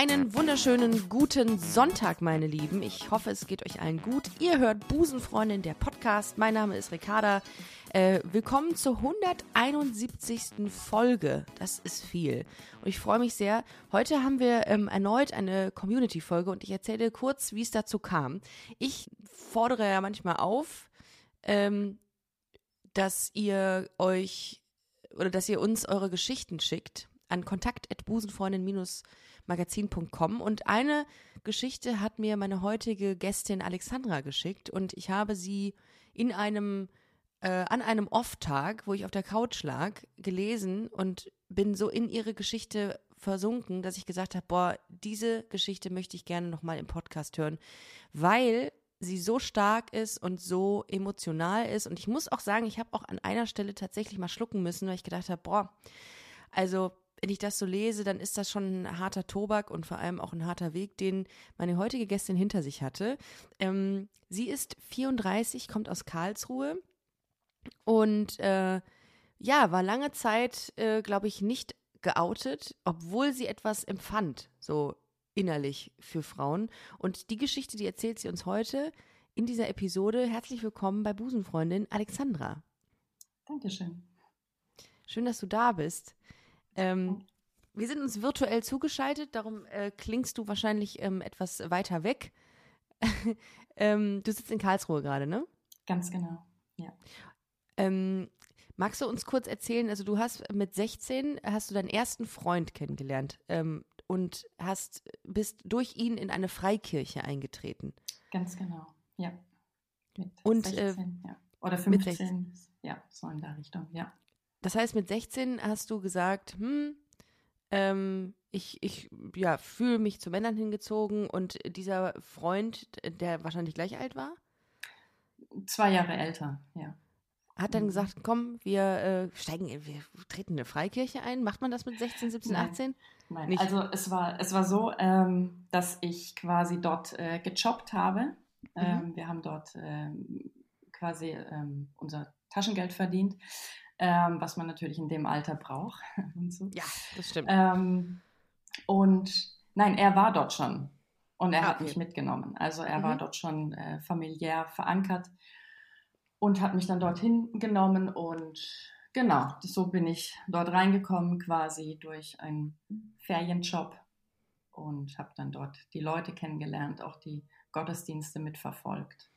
Einen wunderschönen guten Sonntag, meine Lieben. Ich hoffe, es geht euch allen gut. Ihr hört Busenfreundin, der Podcast. Mein Name ist Ricarda. Äh, willkommen zur 171. Folge. Das ist viel. Und ich freue mich sehr. Heute haben wir ähm, erneut eine Community-Folge und ich erzähle kurz, wie es dazu kam. Ich fordere ja manchmal auf, ähm, dass ihr euch oder dass ihr uns eure Geschichten schickt an kontakt.busenfreundin-magazin.com und eine Geschichte hat mir meine heutige Gästin Alexandra geschickt und ich habe sie in einem äh, an einem Off-Tag, wo ich auf der Couch lag, gelesen und bin so in ihre Geschichte versunken, dass ich gesagt habe, boah, diese Geschichte möchte ich gerne nochmal im Podcast hören, weil sie so stark ist und so emotional ist. Und ich muss auch sagen, ich habe auch an einer Stelle tatsächlich mal schlucken müssen, weil ich gedacht habe, boah, also wenn ich das so lese, dann ist das schon ein harter Tobak und vor allem auch ein harter Weg, den meine heutige Gästin hinter sich hatte. Ähm, sie ist 34, kommt aus Karlsruhe und äh, ja, war lange Zeit, äh, glaube ich, nicht geoutet, obwohl sie etwas empfand, so innerlich für Frauen. Und die Geschichte, die erzählt sie uns heute in dieser Episode. Herzlich willkommen bei Busenfreundin Alexandra. Dankeschön. Schön, dass du da bist. Ähm, wir sind uns virtuell zugeschaltet, darum äh, klingst du wahrscheinlich ähm, etwas weiter weg. ähm, du sitzt in Karlsruhe gerade, ne? Ganz genau, ja. Ähm, magst du uns kurz erzählen, also du hast mit 16 hast du deinen ersten Freund kennengelernt ähm, und hast bist durch ihn in eine Freikirche eingetreten. Ganz genau, ja. Mit und, 16, äh, ja. Oder 15, ja, so in der Richtung, ja. Das heißt, mit 16 hast du gesagt, hm, ähm, ich, ich ja, fühle mich zu Männern hingezogen und dieser Freund, der wahrscheinlich gleich alt war? Zwei Jahre älter, ja hat dann mhm. gesagt, komm, wir äh, steigen, wir treten eine Freikirche ein. Macht man das mit 16, 17, Nein. 18? Nein, Nicht. also es war, es war so, ähm, dass ich quasi dort äh, gejobbt habe. Mhm. Ähm, wir haben dort ähm, quasi ähm, unser Taschengeld verdient, ähm, was man natürlich in dem Alter braucht. und so. Ja, das stimmt. Ähm, und nein, er war dort schon und er ah, hat mich mitgenommen. Also er mhm. war dort schon äh, familiär verankert und hat mich dann dorthin genommen und genau, so bin ich dort reingekommen quasi durch einen Ferienjob und habe dann dort die Leute kennengelernt, auch die Gottesdienste mitverfolgt.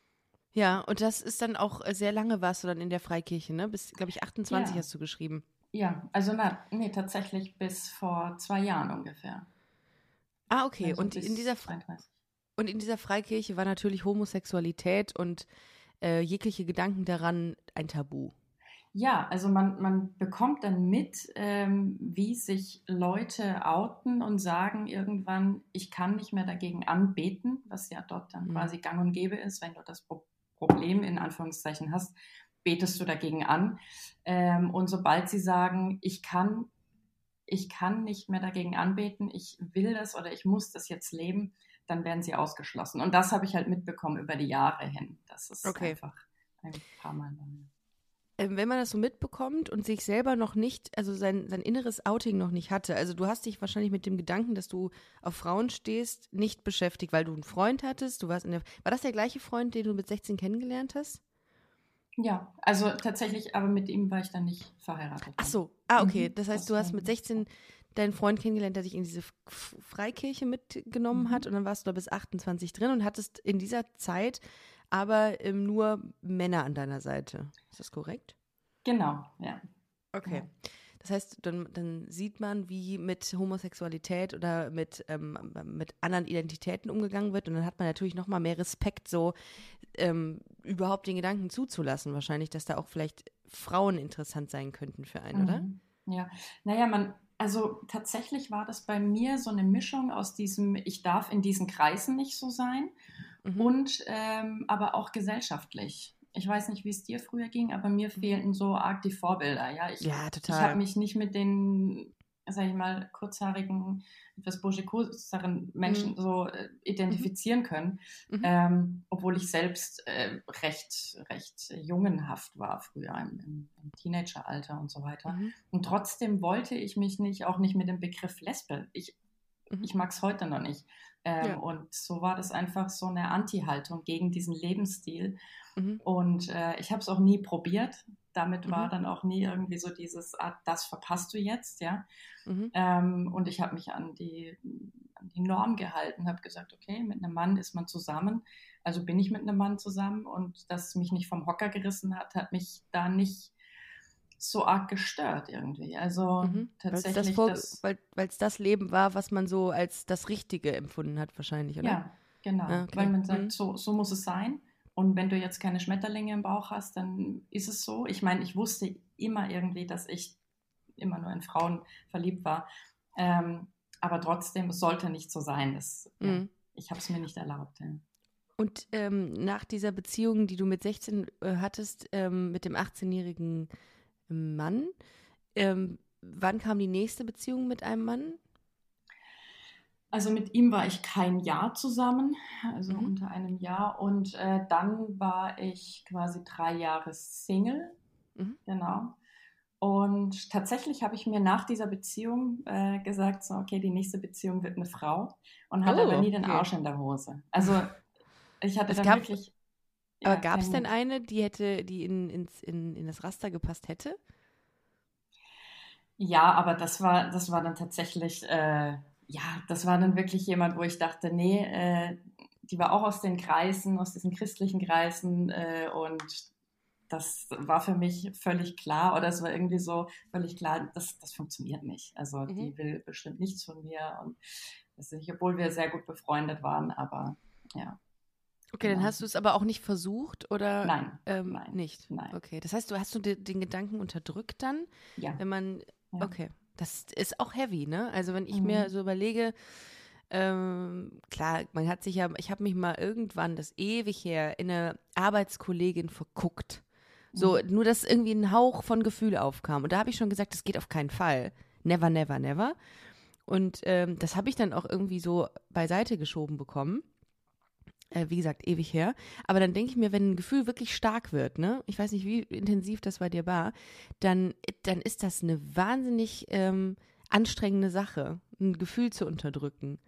Ja, und das ist dann auch äh, sehr lange warst du dann in der Freikirche, ne? Bis, glaube ich, 28 ja. hast du geschrieben. Ja, also na, nee, tatsächlich bis vor zwei Jahren ungefähr. Ah, okay. Also und in dieser und in dieser Freikirche war natürlich Homosexualität und äh, jegliche Gedanken daran ein Tabu. Ja, also man, man bekommt dann mit, ähm, wie sich Leute outen und sagen irgendwann, ich kann nicht mehr dagegen anbeten, was ja dort dann mhm. quasi gang und gäbe ist, wenn du das Pro Problem in Anführungszeichen hast, betest du dagegen an. Ähm, und sobald sie sagen, ich kann, ich kann nicht mehr dagegen anbeten, ich will das oder ich muss das jetzt leben, dann werden sie ausgeschlossen. Und das habe ich halt mitbekommen über die Jahre hin. Das ist okay. einfach ein paar Mal. Ähm, wenn man das so mitbekommt und sich selber noch nicht, also sein, sein inneres Outing noch nicht hatte, also du hast dich wahrscheinlich mit dem Gedanken, dass du auf Frauen stehst, nicht beschäftigt, weil du einen Freund hattest, du warst in der, war das der gleiche Freund, den du mit 16 kennengelernt hast? Ja, also tatsächlich, aber mit ihm war ich dann nicht verheiratet. Ach so, ah, okay. Mhm. Das heißt, du hast mit 16 deinen Freund kennengelernt, der dich in diese Freikirche mitgenommen mhm. hat und dann warst du da bis 28 drin und hattest in dieser Zeit aber ähm, nur Männer an deiner Seite. Ist das korrekt? Genau, ja. Okay. Ja. Das heißt, dann, dann, sieht man, wie mit Homosexualität oder mit, ähm, mit anderen Identitäten umgegangen wird. Und dann hat man natürlich noch mal mehr Respekt, so ähm, überhaupt den Gedanken zuzulassen, wahrscheinlich, dass da auch vielleicht Frauen interessant sein könnten für einen, mhm. oder? Ja, naja, man, also tatsächlich war das bei mir so eine Mischung aus diesem, ich darf in diesen Kreisen nicht so sein mhm. und ähm, aber auch gesellschaftlich. Ich weiß nicht, wie es dir früher ging, aber mir mhm. fehlten so arg die Vorbilder. Ja, ich, ja. Ich habe mich nicht mit den sag ich mal, kurzhaarigen, etwas burschikoseren Menschen mhm. so äh, identifizieren können, mhm. ähm, obwohl ich selbst äh, recht, recht jungenhaft war früher im, im, im Teenageralter und so weiter. Mhm. Und trotzdem wollte ich mich nicht, auch nicht mit dem Begriff Lesbe. Ich, mhm. ich mag es heute noch nicht. Ähm, ja. Und so war das einfach so eine Anti-Haltung gegen diesen Lebensstil. Mhm. Und äh, ich habe es auch nie probiert. Damit mhm. war dann auch nie irgendwie so dieses, ah, das verpasst du jetzt, ja. Mhm. Ähm, und ich habe mich an die, an die Norm gehalten, habe gesagt, okay, mit einem Mann ist man zusammen. Also bin ich mit einem Mann zusammen und das mich nicht vom Hocker gerissen hat, hat mich da nicht so arg gestört irgendwie. Also mhm. tatsächlich. Weil es das, das, Leben war, was man so als das Richtige empfunden hat, wahrscheinlich, oder? Ja, genau. Ah, okay. Weil man sagt, mhm. so, so muss es sein. Und wenn du jetzt keine Schmetterlinge im Bauch hast, dann ist es so. Ich meine, ich wusste immer irgendwie, dass ich immer nur in Frauen verliebt war. Ähm, aber trotzdem, es sollte nicht so sein. Das, mhm. ja, ich habe es mir nicht erlaubt. Ja. Und ähm, nach dieser Beziehung, die du mit 16 äh, hattest, ähm, mit dem 18-jährigen Mann, ähm, wann kam die nächste Beziehung mit einem Mann? Also mit ihm war ich kein Jahr zusammen, also mhm. unter einem Jahr. Und äh, dann war ich quasi drei Jahre Single. Mhm. Genau. Und tatsächlich habe ich mir nach dieser Beziehung äh, gesagt, so, okay, die nächste Beziehung wird eine Frau und hatte oh, aber nie den okay. Arsch in der Hose. Also ich hatte es dann wirklich. Ja, aber gab es denn eine, die hätte, die in, ins, in, in das Raster gepasst hätte? Ja, aber das war, das war dann tatsächlich äh, ja, das war dann wirklich jemand, wo ich dachte, nee, äh, die war auch aus den Kreisen, aus diesen christlichen Kreisen äh, und das war für mich völlig klar oder es war irgendwie so völlig klar, das, das funktioniert nicht. Also mhm. die will bestimmt nichts von mir und das ist, obwohl wir sehr gut befreundet waren, aber ja. Okay, genau. dann hast du es aber auch nicht versucht oder? Nein, ähm, nein, nicht. Nein. Okay, das heißt, du hast du den Gedanken unterdrückt dann, ja. wenn man, ja. okay. Das ist auch heavy, ne? Also wenn ich mhm. mir so überlege, ähm, klar, man hat sich ja, ich habe mich mal irgendwann, das ewig her, in eine Arbeitskollegin verguckt. So, mhm. nur dass irgendwie ein Hauch von Gefühl aufkam. Und da habe ich schon gesagt, das geht auf keinen Fall. Never, never, never. Und ähm, das habe ich dann auch irgendwie so beiseite geschoben bekommen äh, wie gesagt, ewig her. Aber dann denke ich mir, wenn ein Gefühl wirklich stark wird, ne, ich weiß nicht, wie intensiv das bei dir war, dann, dann ist das eine wahnsinnig ähm, anstrengende Sache, ein Gefühl zu unterdrücken.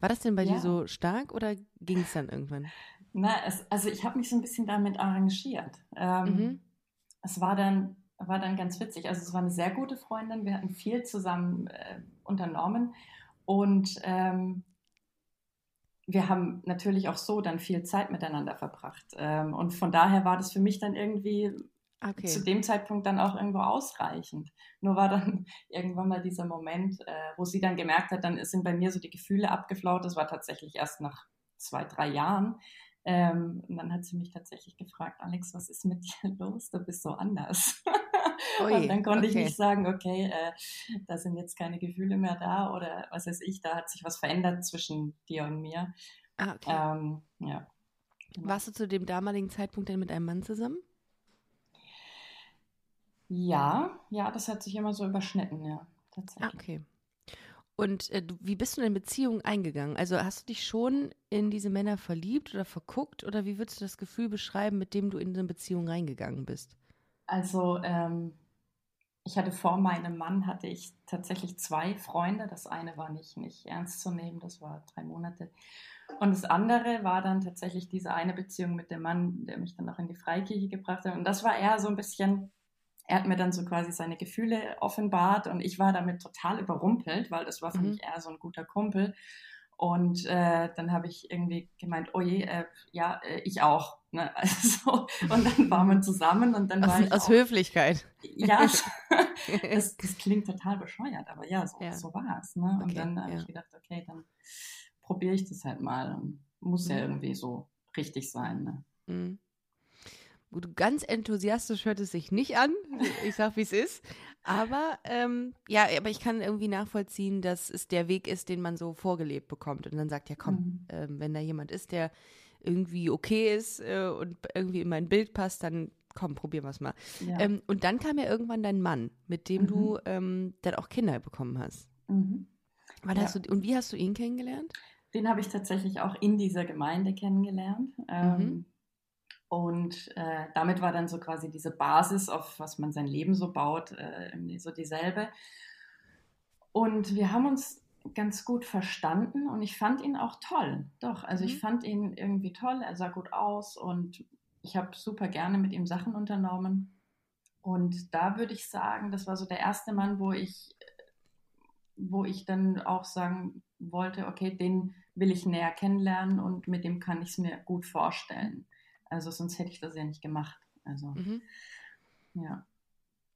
War das denn bei ja. dir so stark oder ging es dann irgendwann? Na, es, also ich habe mich so ein bisschen damit arrangiert. Ähm, mhm. Es war dann, war dann ganz witzig. Also es war eine sehr gute Freundin. Wir hatten viel zusammen äh, unternommen und ähm, wir haben natürlich auch so dann viel Zeit miteinander verbracht. Ähm, und von daher war das für mich dann irgendwie okay. zu dem Zeitpunkt dann auch irgendwo ausreichend. Nur war dann irgendwann mal dieser Moment, äh, wo sie dann gemerkt hat, dann sind bei mir so die Gefühle abgeflaut. Das war tatsächlich erst nach zwei, drei Jahren. Ähm, und dann hat sie mich tatsächlich gefragt, Alex, was ist mit dir los? Du bist so anders. Ui, und dann konnte okay. ich nicht sagen, okay, äh, da sind jetzt keine Gefühle mehr da oder was weiß ich, da hat sich was verändert zwischen dir und mir. Ah, okay. Ähm, ja. Genau. Warst du zu dem damaligen Zeitpunkt denn mit einem Mann zusammen? Ja, ja, das hat sich immer so überschnitten, ja, tatsächlich. Ah, okay. Und äh, wie bist du in Beziehungen eingegangen? Also hast du dich schon in diese Männer verliebt oder verguckt oder wie würdest du das Gefühl beschreiben, mit dem du in eine Beziehung reingegangen bist? Also ähm, ich hatte vor meinem Mann hatte ich tatsächlich zwei Freunde. Das eine war nicht, nicht ernst zu nehmen, das war drei Monate. Und das andere war dann tatsächlich diese eine Beziehung mit dem Mann, der mich dann auch in die Freikirche gebracht hat. Und das war eher so ein bisschen, er hat mir dann so quasi seine Gefühle offenbart und ich war damit total überrumpelt, weil das war für mhm. mich eher so ein guter Kumpel. Und äh, dann habe ich irgendwie gemeint, oh je, äh, ja, äh, ich auch. Ne? Also, und dann waren wir zusammen und dann aus, war ich Aus auch, Höflichkeit. Ja, das, das, klingt total bescheuert, aber ja, so, ja. so war es. Ne? Und okay, dann habe ja. ich gedacht, okay, dann probiere ich das halt mal. Muss mhm. ja irgendwie so richtig sein. Ne? Mhm. Ganz enthusiastisch hört es sich nicht an. Ich sag, wie es ist. Aber ähm, ja, aber ich kann irgendwie nachvollziehen, dass es der Weg ist, den man so vorgelebt bekommt. Und dann sagt, ja komm, mhm. ähm, wenn da jemand ist, der irgendwie okay ist äh, und irgendwie in mein Bild passt, dann komm, probieren wir es mal. Ja. Ähm, und dann kam ja irgendwann dein Mann, mit dem Mhm. du ähm, dann auch Kinder bekommen hast. Mhm. Wann Ja. hast du, und wie hast du ihn kennengelernt? Den habe ich tatsächlich auch in dieser Gemeinde kennengelernt. Ähm, Mhm. Und äh, damit war dann so quasi diese Basis, auf was man sein Leben so baut, äh, so dieselbe. Und wir haben uns ganz gut verstanden und ich fand ihn auch toll. Doch, also ich Mhm. fand ihn irgendwie toll. Er sah gut aus und ich habe super gerne mit ihm Sachen unternommen. Und da würde ich sagen, das war so der erste Mann, wo ich, wo ich dann auch sagen wollte, okay, den will ich näher kennenlernen und mit dem kann ich es mir gut vorstellen. Also sonst hätte ich das ja nicht gemacht. Also Mhm. ja.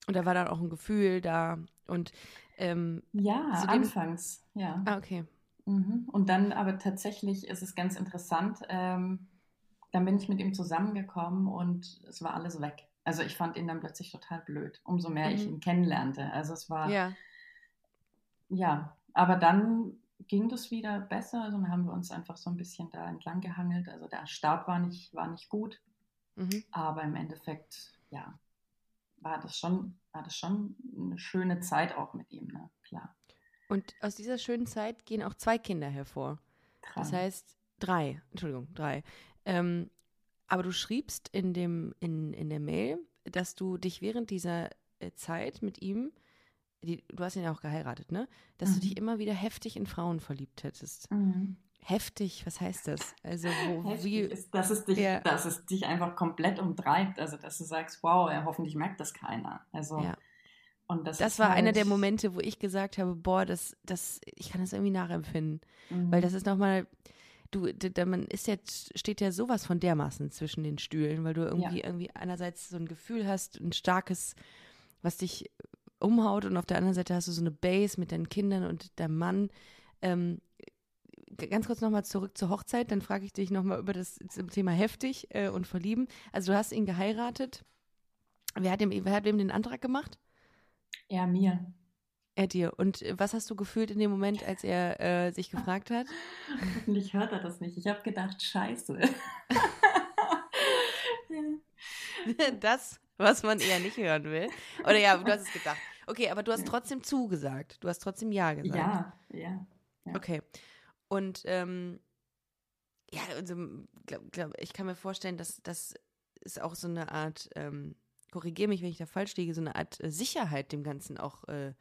Und da war dann auch ein Gefühl da. Und ähm, Ja, anfangs, ja. ah, okay. Mhm. Und dann aber tatsächlich ist es ganz interessant, ähm, dann bin ich mit ihm zusammengekommen und es war alles weg. Also ich fand ihn dann plötzlich total blöd, umso mehr ich Mhm. ihn kennenlernte. Also es war, ja. Ja. aber dann ging das wieder besser. Also dann haben wir uns einfach so ein bisschen da entlang gehangelt. Also der Start war nicht, war nicht gut, Mhm. aber im Endeffekt, ja, war das schon, war das schon eine schöne Zeit auch mit ihm, ne? Klar. Und aus dieser schönen Zeit gehen auch zwei Kinder hervor. Das Dran. heißt, drei, Entschuldigung, drei. Ähm, aber du schriebst in, dem, in, in der Mail, dass du dich während dieser äh, Zeit mit ihm, die, du hast ihn ja auch geheiratet, ne? Dass du Mhm. dich immer wieder heftig in Frauen verliebt hättest. Mhm. Heftig, was heißt das? Also, wo, Heftig wie. ist, dass es, dich, Ja. dass es dich einfach komplett umtreibt. Also, dass du sagst, wow, ja, hoffentlich merkt das keiner. Also, Ja. und das, Das war halt, einer der Momente, wo ich gesagt habe, boah, das, das, ich kann das irgendwie nachempfinden. Mhm. Weil das ist nochmal, du, da man ist jetzt, steht ja sowas von dermaßen zwischen den Stühlen, weil du irgendwie, irgendwie einerseits so ein Gefühl hast, ein starkes, was dich umhaut und auf der anderen Seite hast du so eine Base mit deinen Kindern und deinem Mann. Ähm, ganz kurz nochmal zurück zur Hochzeit, dann frage ich dich nochmal über das Thema heftig äh, und verlieben. Also du hast ihn geheiratet. Wer hat, ihm, wer hat wem den Antrag gemacht? Er mir. Er dir. Und äh, was hast du gefühlt in dem Moment, als er äh, sich gefragt hat? Hoffentlich hört er das nicht. Ich habe gedacht, scheiße. Das, was man eher nicht hören will. Oder ja, du hast es gedacht. Okay, aber du hast trotzdem zugesagt. Du hast trotzdem Ja gesagt. ja, ja. ja. Okay. Und ähm, ja, also, glaub, glaub, ich kann mir vorstellen, dass das ist auch so eine Art, ähm, korrigiere mich, wenn ich da falsch liege, so eine Art äh, Sicherheit dem Ganzen auch äh,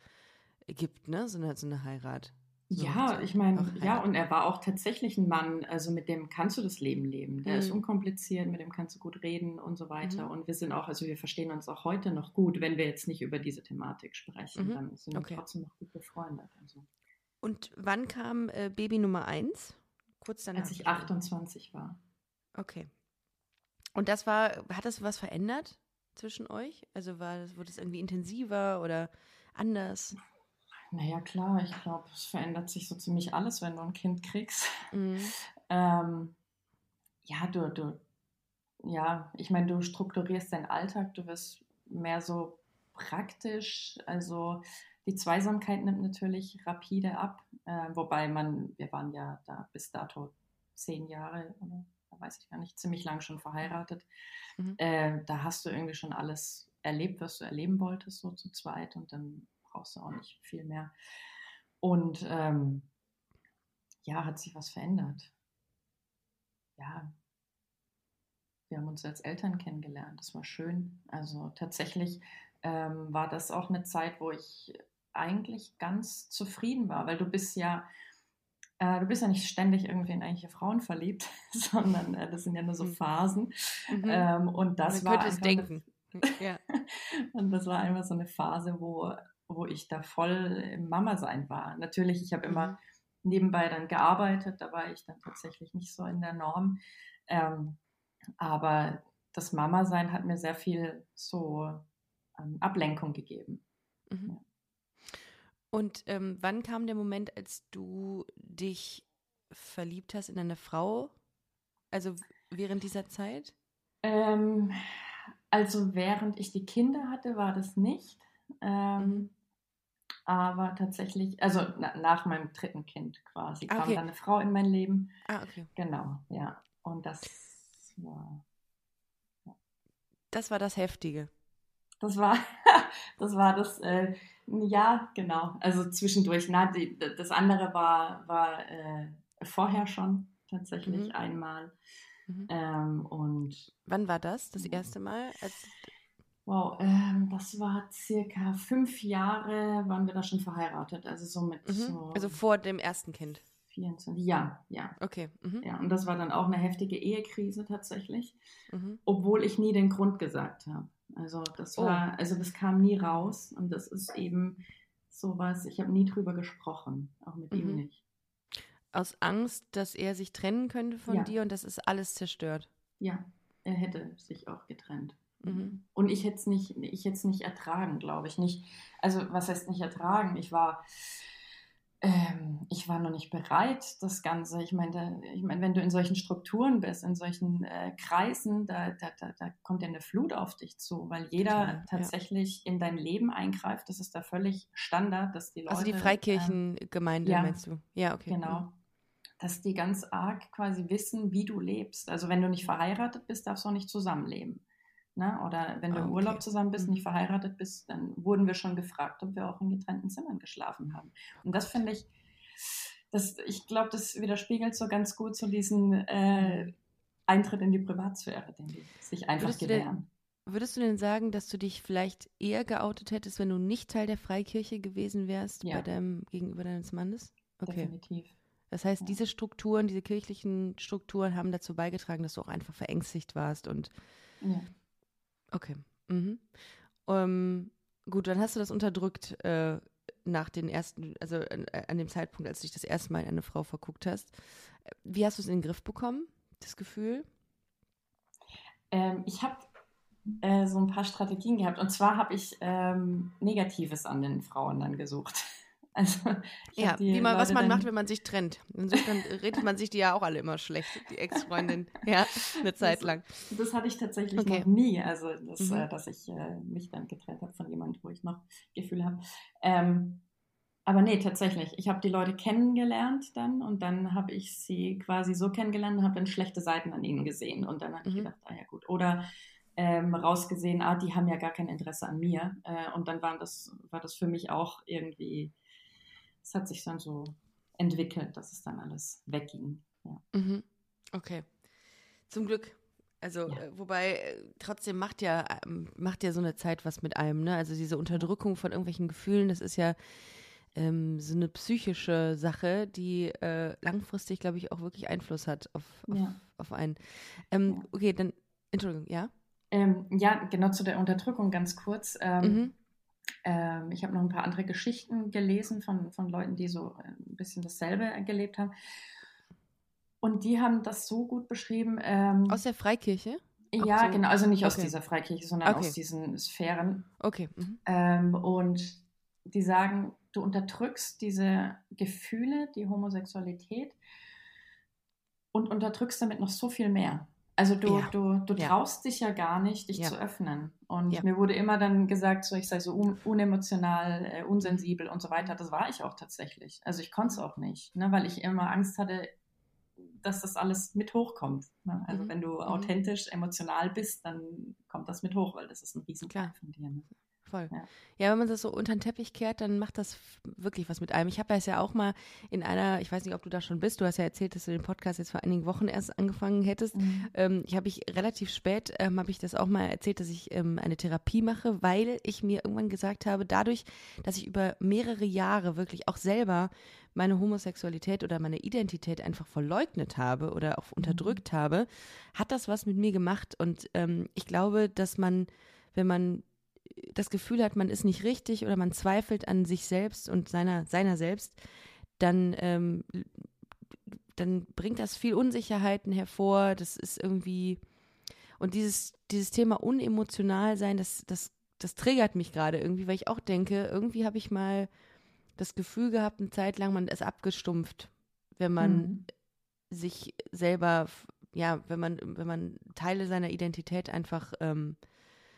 gibt, ne? So eine, so eine Heirat. Ja, ich meine, ja, und er war auch tatsächlich ein Mann, also mit dem kannst du das Leben leben. Der ist Mhm. unkompliziert, mit dem kannst du gut reden und so weiter. Mhm. Und wir sind auch, also wir verstehen uns auch heute noch gut, wenn wir jetzt nicht über diese Thematik sprechen, Mhm. dann sind wir Okay. trotzdem noch gut befreundet. Also, Und wann kam äh, Baby Nummer eins? Kurz danach. als ich wahrscheinlich. 28 war. Okay. Und das war, hat das was verändert zwischen euch? Also war das, wurde es irgendwie intensiver oder anders? Naja, klar, ich glaube, es verändert sich so ziemlich alles, wenn du ein Kind kriegst. Mhm. Ähm, ja, du, du, ja, ich meine, du strukturierst deinen Alltag, du wirst mehr so praktisch, also die Zweisamkeit nimmt natürlich rapide ab, äh, wobei man, wir waren ja da bis dato zehn Jahre, oder da weiß ich gar nicht, ziemlich lang schon verheiratet. Mhm. Äh, da hast du irgendwie schon alles erlebt, was du erleben wolltest, so zu zweit und dann brauchst du auch nicht viel mehr. Und ähm, ja, hat sich was verändert. Ja, wir haben uns als Eltern kennengelernt. Das war schön. Also tatsächlich ähm, war das auch eine Zeit, wo ich eigentlich ganz zufrieden war, weil du bist ja, äh, du bist ja nicht ständig irgendwie in irgendwelche Frauen verliebt, sondern äh, das sind ja nur so Mhm. Phasen. Mhm. Ähm, und das Man war könnte es denken. Ja. und das war einfach so eine Phase, wo, wo ich da voll im Mama-Sein war. Natürlich, ich habe immer Mhm. nebenbei dann gearbeitet, da war ich dann tatsächlich nicht so in der Norm. Ähm, aber das Mama-Sein hat mir sehr viel so ähm, Ablenkung gegeben. Mhm. Und ähm, wann kam der Moment, als du dich verliebt hast in eine Frau? Also während dieser Zeit? Ähm, also während ich die Kinder hatte, war das nicht. Ähm, Mhm. Aber tatsächlich, also na, nach meinem dritten Kind quasi, Ah, kam okay. dann eine Frau in mein Leben. Ah, okay. Genau, ja. Und das war. Das war das Heftige. Das war das, war das äh, ja, genau. Also zwischendurch. Na, die, das andere war, war äh, vorher schon tatsächlich mhm. einmal. Mhm. Ähm, und Wann war das, das erste Mal? Als wow, ähm, das war circa fünf Jahre, waren wir da schon verheiratet. Also so mit. Mhm. So also vor dem ersten Kind. 24, ja, ja. Okay. Mhm. Ja, und das war dann auch eine heftige Ehekrise tatsächlich, mhm. obwohl ich nie den Grund gesagt habe. Also das oh. war, oh. also das kam nie raus und das ist eben sowas, ich habe nie drüber gesprochen, auch mit mhm. ihm nicht. Aus Angst, dass er sich trennen könnte von ja. dir und das ist alles zerstört. Ja, er hätte sich auch getrennt. Mhm. Und ich hätte es nicht, ich hätte es nicht ertragen, glaube ich. Nicht, also was heißt nicht ertragen? Ich war ähm, ich war noch nicht bereit, das Ganze. Ich meine, ich mein, wenn du in solchen Strukturen bist, in solchen äh, Kreisen, da, da, da, da, kommt ja eine Flut auf dich zu, weil jeder Klar, tatsächlich ja. in dein Leben eingreift. Das ist da völlig Standard, dass die Leute. Also die Freikirchengemeinde, ähm, ja, meinst du? Ja, okay. Genau. Mhm. Dass die ganz arg quasi wissen, wie du lebst. Also wenn du nicht verheiratet bist, darfst du auch nicht zusammenleben. Ne? Oder wenn du im Urlaub zusammen bist, nicht mhm. verheiratet bist, dann wurden wir schon gefragt, ob wir auch in getrennten Zimmern geschlafen haben. Und das finde ich, das, ich glaube, das widerspiegelt so ganz gut so diesen äh, Eintritt in die Privatsphäre, den die sich einfach würdest gewähren. Du denn, würdest du denn sagen, dass du dich vielleicht eher geoutet hättest, wenn du nicht Teil der Freikirche gewesen wärst ja. bei deinem gegenüber deines Mannes? Okay. Definitiv. Das heißt, ja. diese Strukturen, diese kirchlichen Strukturen haben dazu beigetragen, dass du auch einfach verängstigt warst und ja. Okay. Mhm. Ähm, gut, dann hast du das unterdrückt äh, nach den ersten, also an, an, dem Zeitpunkt, als du dich das erste Mal in eine Frau verguckt hast. Wie hast du es in den Griff bekommen, das Gefühl? Ähm, ich habe äh, so ein paar Strategien gehabt. Und zwar habe ich ähm, Negatives an den Frauen dann gesucht. Also, ja, wie man, was man macht, wenn man sich trennt. Insofern redet man sich die ja auch alle immer schlecht, die Ex-Freundin. ja, eine Zeit das, lang. Das hatte ich tatsächlich okay. noch nie. Also, das, mhm. äh, dass ich äh, mich dann getrennt habe von jemandem, wo ich noch Gefühle habe. Ähm, aber nee, tatsächlich. Ich habe die Leute kennengelernt dann und dann habe ich sie quasi so kennengelernt und habe dann schlechte Seiten an ihnen gesehen. Und dann habe mhm. ich gedacht, ah ja gut. Oder ähm, rausgesehen, ah, die haben ja gar kein Interesse an mir. Äh, und dann war das, war das für mich auch irgendwie es hat sich dann so entwickelt, dass es dann alles wegging. Ja. Mhm. Okay. Zum Glück. Also, ja. äh, wobei, äh, trotzdem macht ja, ähm, macht ja so eine Zeit was mit einem, ne? Also diese Unterdrückung von irgendwelchen Gefühlen, das ist ja ähm, so eine psychische Sache, die äh, langfristig, glaube ich, auch wirklich Einfluss hat auf, auf, ja. auf einen. Ähm. Okay, dann, Entschuldigung, ja? Ähm, ja, genau zu der Unterdrückung ganz kurz. Ähm, mhm. Ähm, ich habe noch ein paar andere Geschichten gelesen von, von Leuten, die so äh, ein bisschen dasselbe gelebt haben. Und die haben das so gut beschrieben. Ähm, aus der Freikirche? Ja, so. genau. Also nicht aus dieser Freikirche, sondern okay. aus diesen Sphären. Okay. Mhm. Ähm, und die sagen, du unterdrückst diese Gefühle, die Homosexualität und unterdrückst damit noch so viel mehr. Also du, ja. du, du traust ja. dich ja gar nicht, dich ja. zu öffnen. Und mir wurde immer dann gesagt, so ich sei so un unemotional, äh, unsensibel und so weiter. Das war ich auch tatsächlich. Also ich konnte es auch nicht, ne, weil ich immer Angst hatte, dass das alles mit hochkommt. Ne? Also mhm. wenn du mhm. authentisch, emotional bist, dann kommt das mit hoch, weil das ist ein Riesenteil von dir. Ne? Voll. Ja. ja. wenn man das so unter den Teppich kehrt, dann macht das wirklich was mit einem. Ich habe das ja auch mal in einer, ich weiß nicht, ob du da schon bist, du hast ja erzählt, dass du den Podcast jetzt vor einigen Wochen erst angefangen hättest. Mhm. Ähm, ich habe ich relativ spät, ähm, habe ich das auch mal erzählt, dass ich ähm, eine Therapie mache, weil ich mir irgendwann gesagt habe, dadurch, dass ich über mehrere Jahre wirklich auch selber meine Homosexualität oder meine Identität einfach verleugnet habe oder auch mhm. unterdrückt mhm. habe, hat das was mit mir gemacht. Und ähm, ich glaube, dass man, wenn man das Gefühl hat, man ist nicht richtig oder man zweifelt an sich selbst und seiner, seiner selbst, dann, ähm, dann bringt das viel Unsicherheiten hervor. Das ist irgendwie. Und dieses, dieses Thema unemotional sein, das, das, das triggert mich gerade irgendwie, weil ich auch denke, irgendwie habe ich mal das Gefühl gehabt, eine Zeit lang, man ist abgestumpft, wenn man mhm. sich selber, ja, wenn man, wenn man Teile seiner Identität einfach ähm,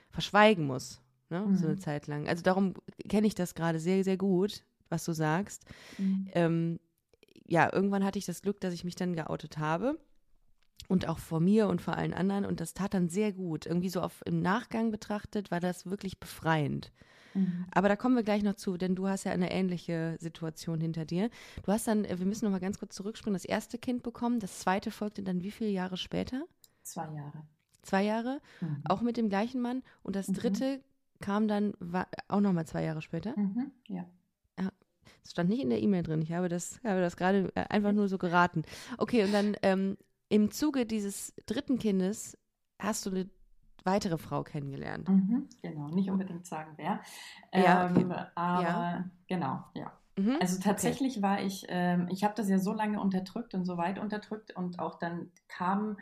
verschweigen muss ne? Mhm. so eine mhm. Zeit lang. Also darum kenne ich das gerade sehr, sehr gut, was du sagst. Mhm. Ähm, ja, irgendwann hatte ich das Glück, dass ich mich dann geoutet habe. und auch vor mir und vor allen anderen und das tat dann sehr gut. Irgendwie so auf im Nachgang betrachtet war das wirklich befreiend. Mhm. Aber da kommen wir gleich noch zu, denn du hast ja eine ähnliche Situation hinter dir. Du hast dann, äh, wir müssen noch mal ganz kurz zurückspringen, das erste Kind bekommen, das zweite folgte dann wie viele Jahre später? Zwei Jahre. Zwei Jahre, mhm. auch mit dem gleichen Mann. Und das mhm. Kam dann auch noch mal zwei Jahre später? Mhm. Ja. Das stand nicht in der E-Mail drin. Ich habe das, habe das gerade äh, einfach nur so geraten. Okay, und dann ähm, im Zuge dieses dritten Kindes hast du eine weitere Frau kennengelernt. Mhm, genau, nicht unbedingt sagen wer. Ja, okay. ähm, aber ja. genau, ja. Mhm, Also tatsächlich okay. war ich, ähm, ich habe das ja so lange unterdrückt und so weit unterdrückt und auch dann kam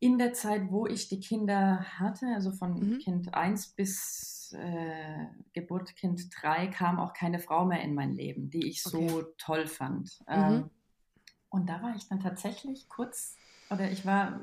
in der Zeit, wo ich die Kinder hatte, also von Mhm. Kind 1 bis äh, Geburt Kind 3, kam auch keine Frau mehr in mein Leben, die ich so Okay. toll fand. Mhm. Ähm, und da war ich dann tatsächlich kurz, oder ich war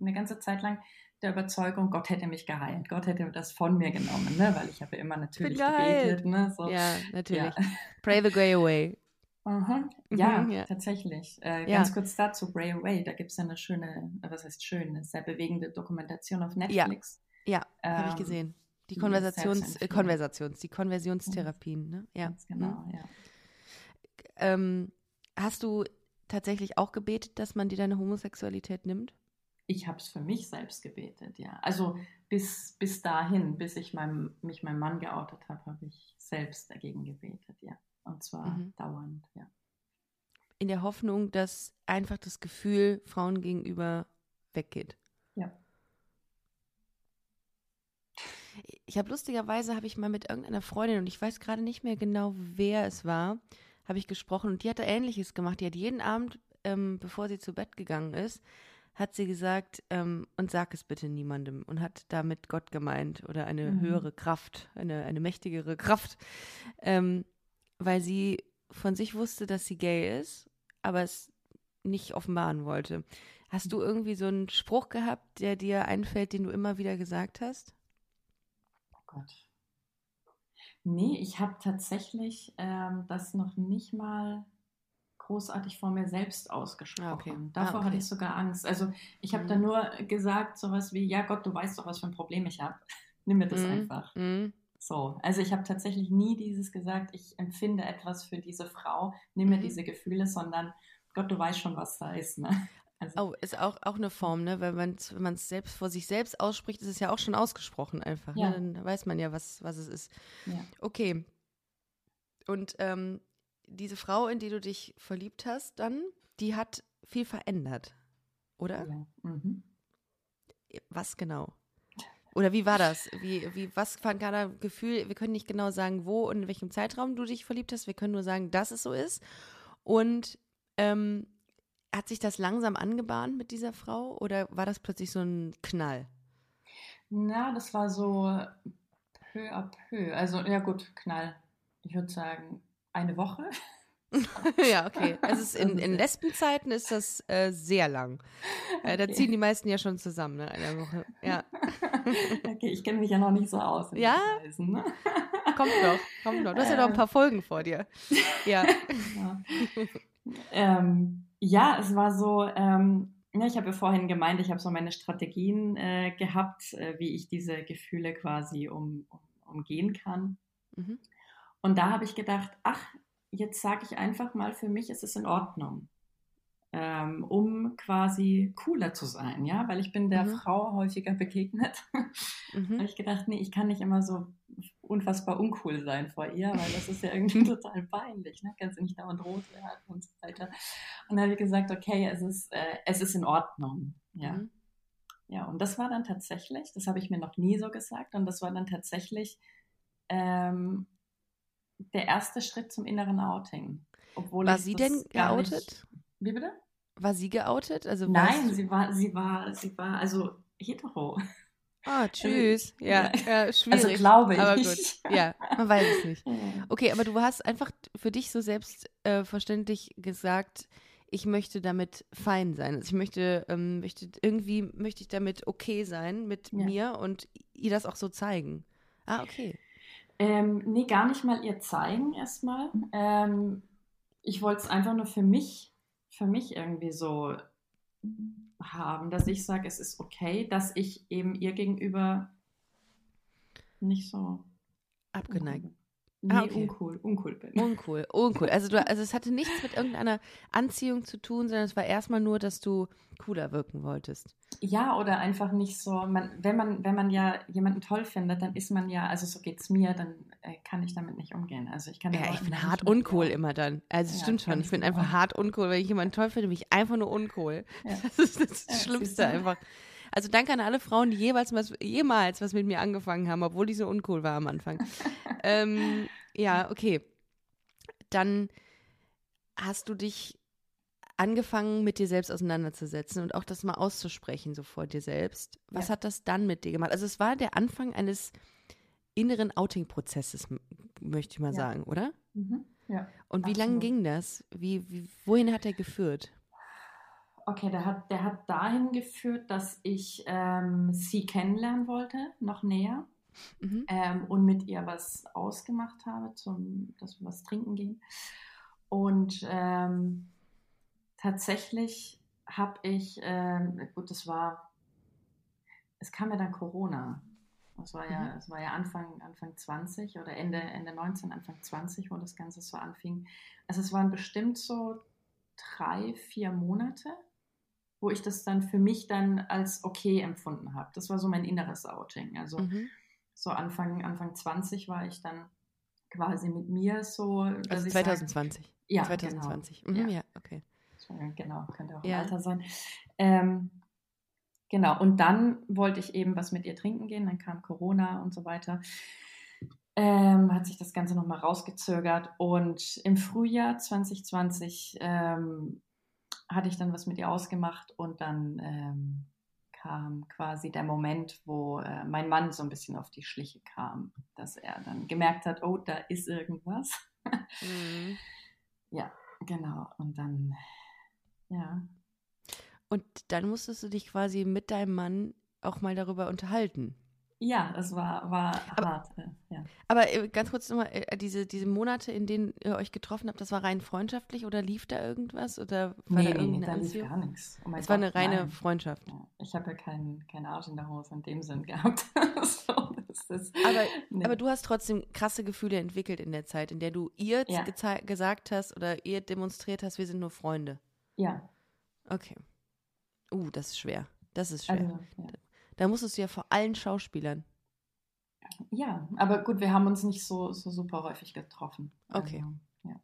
eine ganze Zeit lang der Überzeugung, Gott hätte mich geheilt, Gott hätte das von mir genommen, ne? weil ich habe immer natürlich gebetet. Ne? So. Ja, natürlich. Ja. Pray the Grey Away. Aha. Mhm, Ja, ja. tatsächlich. Äh, Ja. Ganz kurz dazu, Bray Away, da gibt es ja eine schöne, äh, was heißt schön, eine sehr bewegende Dokumentation auf Netflix. Ja, habe ich Ähm, gesehen. Die Konversations, äh. Konversations, die Konversionstherapien, ne? Ja. Ganz genau, ja. Ähm, hast du tatsächlich auch gebetet, dass man dir deine Homosexualität nimmt? Ich habe es für mich selbst gebetet, ja. Also bis, bis dahin, bis ich meinem, mich meinem Mann geoutet habe, habe ich selbst dagegen gebetet, ja. Und zwar Mhm. dauernd, ja. In der Hoffnung, dass einfach das Gefühl Frauen gegenüber weggeht. Ja. Ich habe lustigerweise, habe ich mal mit irgendeiner Freundin, und ich weiß gerade nicht mehr genau, wer es war, habe ich gesprochen und die hatte Ähnliches gemacht. Die hat jeden Abend, ähm, bevor sie zu Bett gegangen ist, hat sie gesagt, ähm, und sag es bitte niemandem und hat damit Gott gemeint oder eine Mhm. höhere Kraft, eine, eine mächtigere Kraft, ähm, weil sie von sich wusste, dass sie gay ist, aber es nicht offenbaren wollte. Hast du irgendwie so einen Spruch gehabt, der dir einfällt, den du immer wieder gesagt hast? Oh Gott. Nee, ich habe tatsächlich ähm, das noch nicht mal großartig vor mir selbst ausgesprochen. Ah, okay. Davor Ah, okay. hatte ich sogar Angst. Also ich habe Mhm. dann nur gesagt, sowas wie, ja Gott, du weißt doch, was für ein Problem ich habe. Nimm mir das Mhm. einfach. Mhm. So, also ich habe tatsächlich nie dieses gesagt, ich empfinde etwas für diese Frau, nimm mir Mhm. diese Gefühle, sondern Gott, du weißt schon, was da ist. Ne? Also, Oh, ist auch, auch eine Form, ne? Weil man's, wenn man es selbst vor sich selbst ausspricht, ist es ja auch schon ausgesprochen einfach. Ja. Ne? Dann weiß man ja, was, was es ist. ja. Okay. Und ähm, diese Frau, in die du dich verliebt hast, dann, die hat viel verändert, oder? ja. Mhm. Was genau? Oder wie war das? Wie, wie, was gerade ein Gefühl? Wir können nicht genau sagen, wo und in welchem Zeitraum du dich verliebt hast. Wir können nur sagen, dass es so ist. Und ähm, hat sich das langsam angebahnt mit dieser Frau oder war das plötzlich so ein Knall? Na, das war so peu à peu. Also, ja gut, Knall. Ich würde sagen, eine Woche. ja, okay. Also es ist in, in Lesbenzeiten ist das äh, sehr lang. Äh, da Okay. ziehen die meisten ja schon zusammen, ne? Eine Woche. Ja. okay, ich kenne mich ja noch nicht so aus. in Ja? Details, Ne? Kommt noch, kommt noch. Du hast ja noch ein paar Folgen vor dir. Ja. Ja. ähm, ja, es war so, ähm, ja, ich habe ja vorhin gemeint, ich habe so meine Strategien äh, gehabt, äh, wie ich diese Gefühle quasi um, um, umgehen kann. Mhm. Und da habe ich gedacht, ach, jetzt sage ich einfach mal, für mich ist es in Ordnung, ähm, um quasi cooler zu sein, ja, weil ich bin der Mhm. Frau häufiger begegnet. Mhm. habe ich gedacht, nee, ich kann nicht immer so unfassbar uncool sein vor ihr, weil das ist ja irgendwie total peinlich, ne? Kannst du nicht dauernd rot werden und so weiter. Und dann habe ich gesagt, okay, es ist, äh, es ist in Ordnung, ja. Mhm. Ja, und das war dann tatsächlich, das habe ich mir noch nie so gesagt, und das war dann tatsächlich ähm, der erste Schritt zum inneren Outing. Obwohl War sie denn gar nicht- geoutet? Wie bitte? War sie geoutet? Also Nein, du- sie war, sie war, sie war also hetero. Ah, tschüss. Ja, ja, schwierig. Also glaube ich. Aber gut. Ja, man weiß es nicht. Okay, aber du hast einfach für dich so selbstverständlich gesagt, ich möchte damit fein sein. Also ich möchte, ähm, möchte irgendwie möchte ich damit okay sein mit Ja. mir und ihr das auch so zeigen. Ah, okay. Ähm, nee, gar nicht mal ihr zeigen erstmal. Ähm, ich wollte es einfach nur für mich, für mich irgendwie so haben, dass ich sage, es ist okay, dass ich eben ihr gegenüber nicht so abgeneigt. Nee, ah, okay. uncool, uncool bin. Uncool, uncool. Also, du, also es hatte nichts mit irgendeiner Anziehung zu tun, sondern es war erstmal nur, dass du cooler wirken wolltest. Ja, oder einfach nicht so, man, wenn man, wenn man ja jemanden toll findet, dann ist man ja, also so geht es mir, dann äh, kann ich damit nicht umgehen. Also ich kann Ja, ich bin hart uncool immer dann. Also es ja, stimmt schon, ich bin einfach hart uncool. Wenn ich jemanden toll finde, bin ich einfach nur uncool. Ja. Das ist das ja, Schlimmste einfach. Also danke an alle Frauen, die jeweils was, jemals was mit mir angefangen haben, obwohl die so uncool war am Anfang. ähm, ja, okay. Dann hast du dich angefangen, mit dir selbst auseinanderzusetzen und auch das mal auszusprechen, so vor dir selbst. Was ja. hat das dann mit dir gemacht? Also es war der Anfang eines inneren Outing-Prozesses, möchte ich mal ja. sagen, oder? Mhm. Ja. Und wie lange ging das? Wie, wie, wohin hat er geführt? Okay, der hat, der hat dahin geführt, dass ich ähm, sie kennenlernen wollte, noch näher. Mhm. Ähm, und mit ihr was ausgemacht habe, zum, dass wir was trinken gehen. Und ähm, tatsächlich habe ich, ähm, gut, das war, es kam ja dann Corona. Das war ja, mhm. das war ja Anfang, Anfang 20 oder Ende, Ende 19, Anfang 20, wo das Ganze so anfing. Also es waren bestimmt so drei, vier Monate, wo ich das dann für mich dann als okay empfunden habe. Das war so mein inneres Outing. Also mhm. so Anfang, Anfang 20 war ich dann quasi mit mir so. Also 2020. Sag, ja, 2020. Genau. Mhm, ja. ja, okay. Genau, könnte auch ja. Alter sein. Ähm, genau, und dann wollte ich eben was mit ihr trinken gehen, dann kam Corona und so weiter. Ähm, hat sich das Ganze nochmal rausgezögert und im Frühjahr 2020 ähm, hatte ich dann was mit ihr ausgemacht und dann ähm, kam quasi der Moment, wo äh, mein Mann so ein bisschen auf die Schliche kam, dass er dann gemerkt hat, oh, da ist irgendwas. mhm. Ja, genau. Und dann, ja. Und dann musstest du dich quasi mit deinem Mann auch mal darüber unterhalten. Ja, es war, war aber, hart. Ja. Aber äh, ganz kurz nochmal, äh, diese, diese Monate, in denen ihr euch getroffen habt, das war rein freundschaftlich oder lief da irgendwas? Oder war nee, da nee, da lief gar nichts. Oh es war eine reine nein. Freundschaft. Ich habe ja keinen kein Arsch in der Hose in dem Sinn gehabt. so, das aber, nee. aber du hast trotzdem krasse Gefühle entwickelt in der Zeit, in der du ihr ja. gesagt hast oder ihr demonstriert hast, wir sind nur Freunde. Ja. Okay. Uh, das ist schwer. Das ist schwer. Also, ja. Da musstest du ja vor allen Schauspielern. Ja, aber gut, wir haben uns nicht so, so super häufig getroffen. Okay. Also, ja.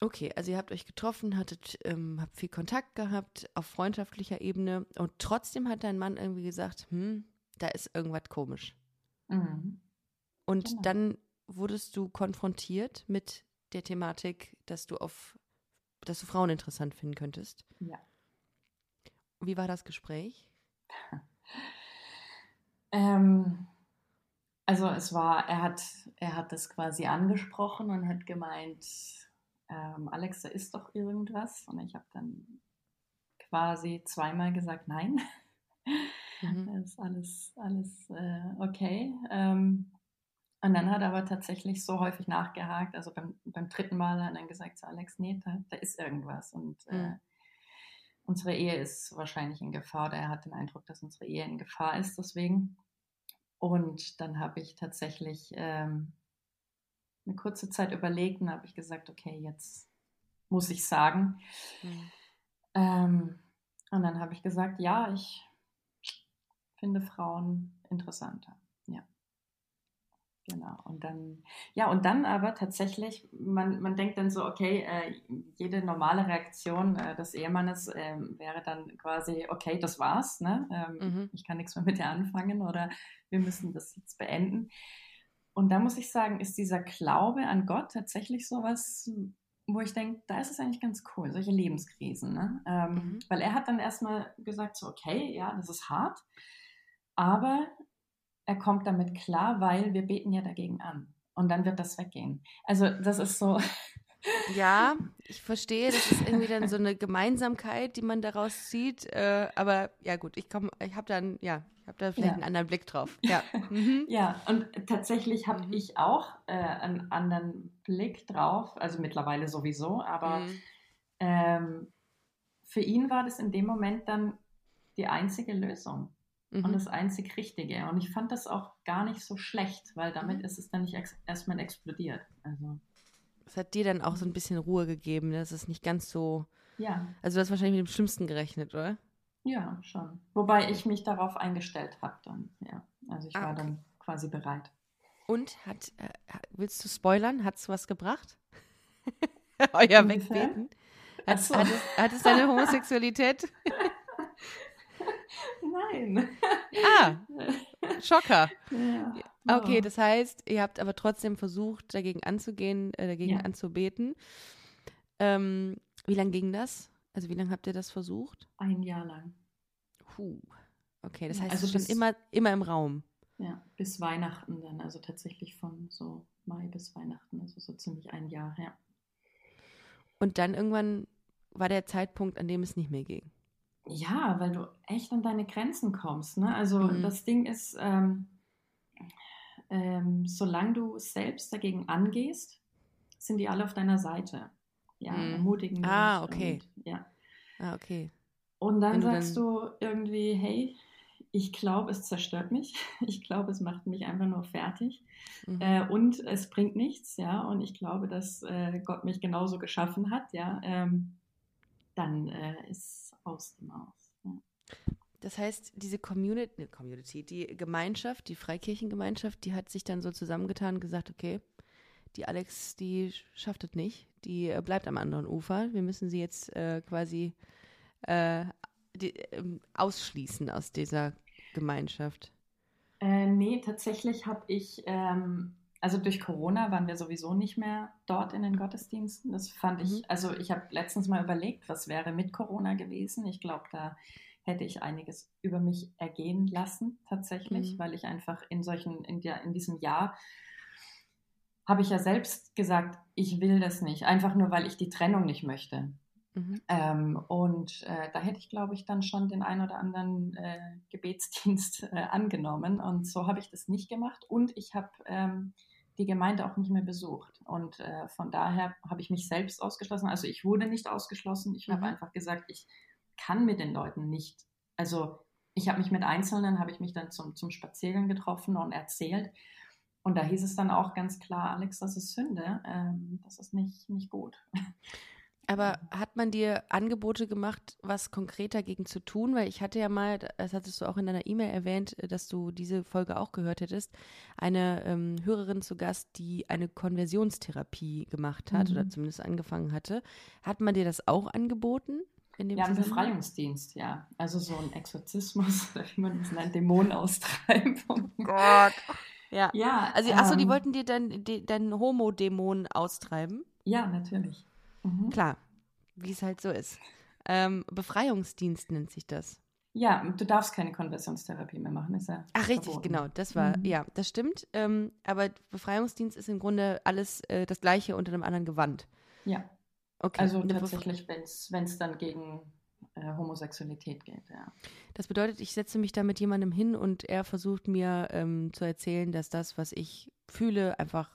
Okay, also ihr habt euch getroffen, hattet, ähm, habt viel Kontakt gehabt auf freundschaftlicher Ebene und trotzdem hat dein Mann irgendwie gesagt, hm, da ist irgendwas komisch. Mhm. Und genau. dann wurdest du konfrontiert mit der Thematik, dass du auf, dass du Frauen interessant finden könntest. Ja. Wie war das Gespräch? Ähm, also es war, er hat, er hat das quasi angesprochen und hat gemeint, ähm, Alex, da ist doch irgendwas. Und ich habe dann quasi zweimal gesagt, nein. Mhm. Das ist alles, alles äh, okay. Ähm, und dann hat er aber tatsächlich so häufig nachgehakt. Also beim, beim dritten Mal hat er dann gesagt zu Alex, nee, da, da ist irgendwas. Und äh, mhm unsere Ehe ist wahrscheinlich in Gefahr oder er hat den Eindruck, dass unsere Ehe in Gefahr ist deswegen. Und dann habe ich tatsächlich ähm, eine kurze Zeit überlegt und habe ich gesagt, okay, jetzt muss ich sagen. Mhm. Ähm, und dann habe ich gesagt, ja, ich finde Frauen interessanter. Genau, und dann, ja, und dann aber tatsächlich, man, man denkt dann so, okay, äh, jede normale Reaktion äh, des Ehemannes äh, wäre dann quasi, okay, das war's, ne? Ähm, mhm. ich kann nichts mehr mit dir anfangen oder wir müssen das jetzt beenden. Und da muss ich sagen, ist dieser Glaube an Gott tatsächlich sowas, wo ich denke, da ist es eigentlich ganz cool, solche Lebenskrisen, ne? Ähm, mhm. Weil er hat dann erstmal gesagt, so, okay, ja, das ist hart, aber er kommt damit klar, weil wir beten ja dagegen an. Und dann wird das weggehen. Also das ist so. Ja, ich verstehe, das ist irgendwie dann so eine Gemeinsamkeit, die man daraus zieht. Äh, aber ja gut, ich komme, ich habe dann, ja, ich habe da vielleicht ja. einen anderen Blick drauf. Ja, mhm. ja und tatsächlich habe mhm. ich auch äh, einen anderen Blick drauf, also mittlerweile sowieso, aber mhm. ähm, für ihn war das in dem Moment dann die einzige Lösung Mhm. und das einzig Richtige. Und ich fand das auch gar nicht so schlecht, weil damit Mhm. ist es dann nicht ex erstmal explodiert. Also, Es hat dir dann auch so ein bisschen Ruhe gegeben, ne? dass es nicht ganz so. ja, Also du hast wahrscheinlich mit dem Schlimmsten gerechnet, oder? ja, schon. Wobei ich mich darauf eingestellt habe dann, ja. Also ich Ah, war okay. dann quasi bereit. Und hat, äh, willst du spoilern? Hat es was gebracht? Euer? Wegbeten? Hat, so. hat, es, hat es deine Homosexualität? Nein. Ah, Schocker. Ja. Okay, Oh. das heißt, ihr habt aber trotzdem versucht, dagegen anzugehen, äh, dagegen Ja. anzubeten. Ähm, wie lange ging das? Also wie lange habt ihr das versucht? Ein Jahr lang. Puh. Okay, das heißt, also es stand bis- immer, immer im Raum. Ja, bis Weihnachten dann, also tatsächlich von so Mai bis Weihnachten, also so ziemlich ein Jahr, ja. Und dann irgendwann war der Zeitpunkt, an dem es nicht mehr ging. Ja, weil du echt an deine Grenzen kommst. Ne? Also Mhm. das Ding ist, ähm, ähm, solange du selbst dagegen angehst, sind die alle auf deiner Seite. Ja, Mhm. ermutigen dich. Ah, okay. Und, ja. Ah, okay. und dann du sagst du irgendwie, hey, ich glaube, es zerstört mich. Ich glaube, es macht mich einfach nur fertig. Mhm. Äh, und es bringt nichts, ja. Und ich glaube, dass äh, Gott mich genauso geschaffen hat, ja. Ähm, dann äh, ist aus dem Aus. Ja. Das heißt, diese Community, ne, Community, die Gemeinschaft, die Freikirchengemeinschaft, die hat sich dann so zusammengetan und gesagt, okay, die Alex, die schafft es nicht, die äh, bleibt am anderen Ufer. Wir müssen sie jetzt äh, quasi äh, die, ähm, ausschließen aus dieser Gemeinschaft. Äh, nee, tatsächlich habe ich, ähm, also durch Corona waren wir sowieso nicht mehr dort in den Gottesdiensten. Das fand Mhm. ich, also ich habe letztens mal überlegt, was wäre mit Corona gewesen. Ich glaube, da hätte ich einiges über mich ergehen lassen, tatsächlich, Mhm. weil ich einfach in solchen, in, der, in diesem Jahr habe ich ja selbst gesagt, ich will das nicht, einfach nur, weil ich die Trennung nicht möchte. Mhm. Ähm, und äh, da hätte ich, glaube ich, dann schon den ein oder anderen äh, Gebetsdienst äh, angenommen. Und so habe ich das nicht gemacht. Und ich habe ähm, die Gemeinde auch nicht mehr besucht. Und äh, von daher habe ich mich selbst ausgeschlossen. Also ich wurde nicht ausgeschlossen. Ich Mhm. habe einfach gesagt, ich kann mit den Leuten nicht. Also ich habe mich mit Einzelnen, habe ich mich dann zum, zum Spaziergang getroffen und erzählt. Und da hieß es dann auch ganz klar, Alex, das ist Sünde. Ähm, das ist nicht, nicht gut. Aber hat man dir Angebote gemacht, was konkret dagegen zu tun? Weil ich hatte ja mal, das hattest du auch in deiner E-Mail erwähnt, äh, dass du diese Folge auch gehört hättest, eine ähm, Hörerin zu Gast, die eine Konversionstherapie gemacht hat Mhm. oder zumindest angefangen hatte. Hat man dir das auch angeboten? In dem Ja, ein? Befreiungsdienst, ja. Also so ein Exorzismus, wie man das nennt, Dämonenaustreibung. Gott. Ja. Ja, Also, achso, die ähm, wollten dir deinen dein Homo-Dämon austreiben? Ja, natürlich. Mhm. Klar, wie es halt so ist. Ähm, Befreiungsdienst nennt sich das. Ja, du darfst keine Konversionstherapie mehr machen, ist ja. Ach, richtig, verboten. genau. Das war, Mhm. ja, das stimmt. Ähm, aber Befreiungsdienst ist im Grunde alles äh, das Gleiche unter einem anderen Gewand. Ja, Okay. also eine tatsächlich, wenn es dann gegen äh, Homosexualität geht, ja. Das bedeutet, ich setze mich da mit jemandem hin und er versucht mir ähm, zu erzählen, dass das, was ich fühle, einfach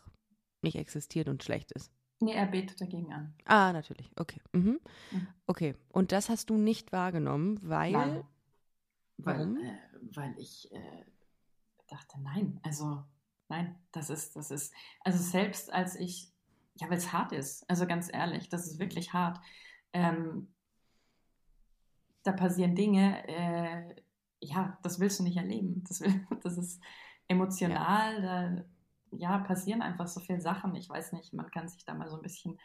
nicht existiert und schlecht ist. Nee, er betet dagegen an. Ah, natürlich. Okay. Mhm. Mhm. Okay. Und das hast du nicht wahrgenommen, weil. Nein. Warum? Weil, äh, weil ich äh, dachte, nein, also nein, das ist, das ist, also selbst als ich, ja, weil es hart ist, also ganz ehrlich, das ist wirklich hart. Ähm, da passieren Dinge, äh, ja, das willst du nicht erleben. Das, will, das ist emotional, da ja, passieren einfach so viele Sachen. Ich weiß nicht, man kann sich da mal so ein bisschen,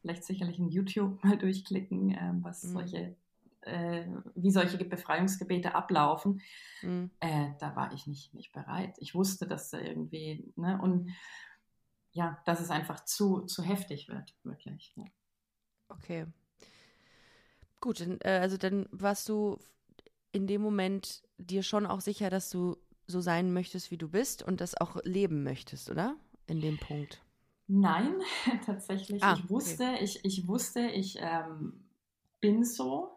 vielleicht sicherlich in YouTube mal durchklicken, ähm, was Mhm. solche, äh, wie solche Befreiungsgebete ablaufen. Mhm. Äh, da war ich nicht, nicht bereit. Ich wusste, dass da irgendwie, ne, und ja, dass es einfach zu, zu heftig wird, wirklich. Ja. Okay. Gut, äh, also dann warst du in dem Moment dir schon auch sicher, dass du so sein möchtest, wie du bist und das auch leben möchtest, oder? In dem Punkt. Nein, tatsächlich. Ah, ich wusste, ich, ich wusste, ich ähm, bin so,